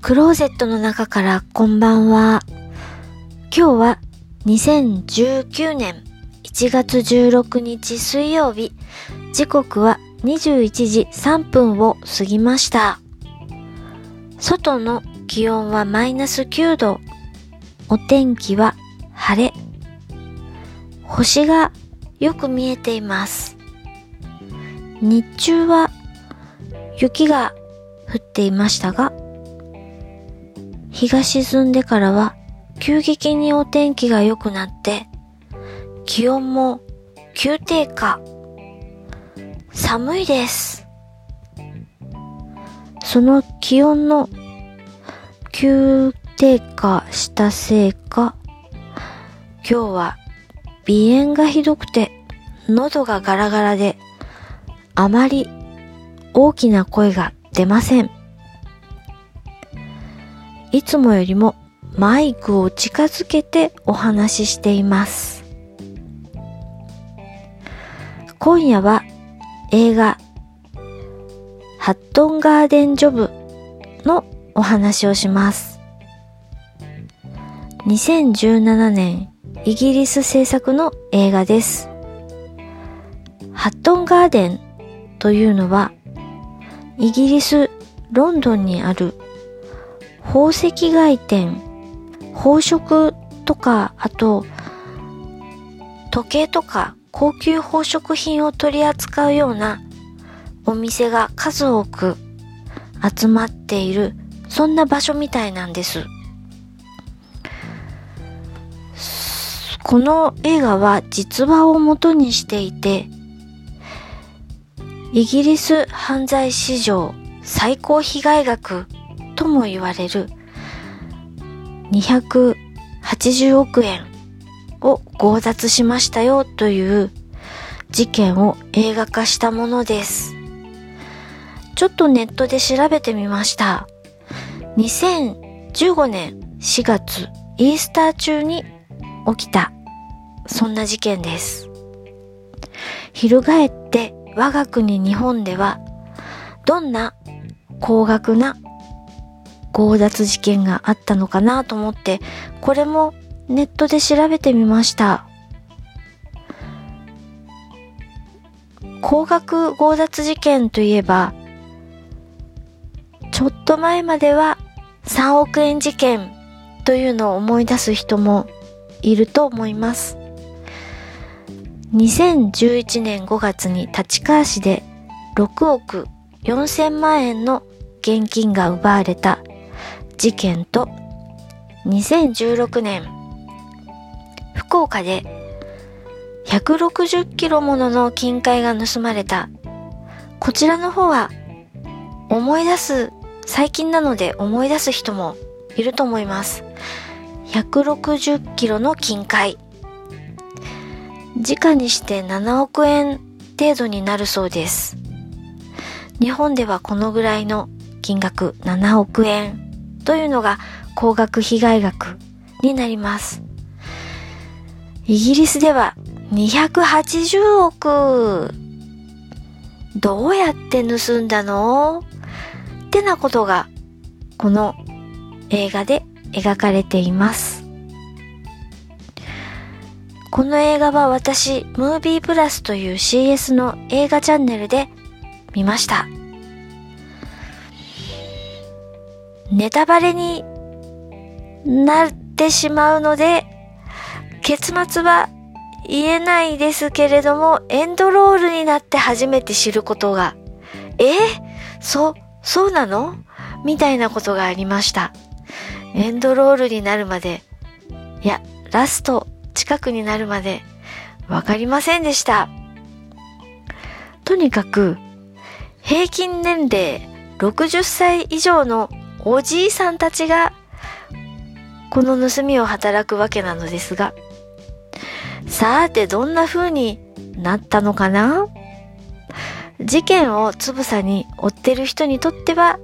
クローゼットの中からこんばんは。今日は2019年1月16日水曜日。時刻は21時3分を過ぎました。外の気温はマイナス9度。お天気は晴れ。星がよく見えています。日中は雪が降っていましたが、日が沈んでからは急激にお天気が良くなって、気温も急低下。寒いです。その気温の急低下したせいか、今日は鼻炎がひどくて喉がガラガラであまり大きな声が出ません。いつもよりもマイクを近づけてお話ししています。今夜は映画ハットンガーデンジョブのお話をします。2017年イギリス制作の映画です。ハットンガーデンというのはイギリス・ロンドンにある宝石街店、宝飾とか、あと時計とか高級宝飾品を取り扱うようなお店が数多く集まっているそんな場所みたいなんです。この映画は実話を元にしていてイギリス犯罪史上最高被害額とも言われる280億円を強奪しましたよという事件を映画化したものです。ちょっとネットで調べてみました。2015年4月イースター中に起きたそんな事件です。翻って我が国日本ではどんな高額な強奪事件があったのかなと思ってこれもネットで調べてみました。高額強奪事件といえばちょっと前までは3億円事件というのを思い出す人もいると思います。2011年5月に立川市で6億4000万円の現金が奪われた事件と2016年福岡で160キロものの金塊が盗まれた。こちらの方は思い出す最近なので思い出す人もいると思います。160キロの金塊。時価にして7億円程度になるそうです。日本ではこのぐらいの金額7億円。というのが高額被害額になります。イギリスでは280億どうやって盗んだの？ってなことがこの映画で描かれています。この映画は私、ムービープラスという CS の映画チャンネルで見ました。ネタバレになってしまうので、結末は言えないですけれども、エンドロールになって初めて知ることが、え？そ、そうなの？みたいなことがありました。エンドロールになるまで、いや、ラスト近くになるまで。わかりませんでした。とにかく、平均年齢60歳以上のおじいさんたちが、この盗みを働くわけなのですが、さてどんな風になったのかな？事件をつぶさに追ってる人にとっては、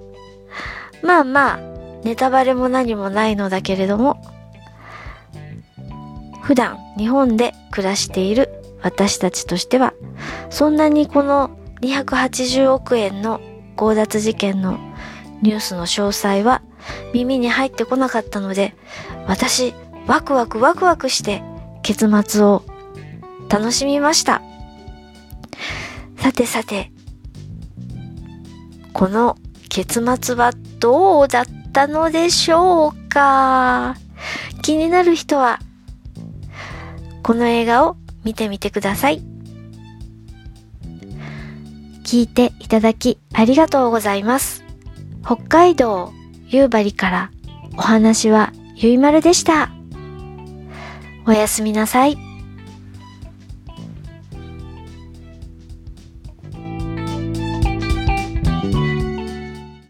まあまあ、ネタバレも何もないのだけれども、普段日本で暮らしている私たちとしては、そんなにこの280億円の強奪事件のニュースの詳細は耳に入ってこなかったので、私、ワクワクワクワクして結末を楽しみました。さてさて、この結末はどうだったのでしょうか？気になる人は、この映画を見てみてください。聞いていただきありがとうございます。北海道夕張からお話はゆいまるでした。おやすみなさい。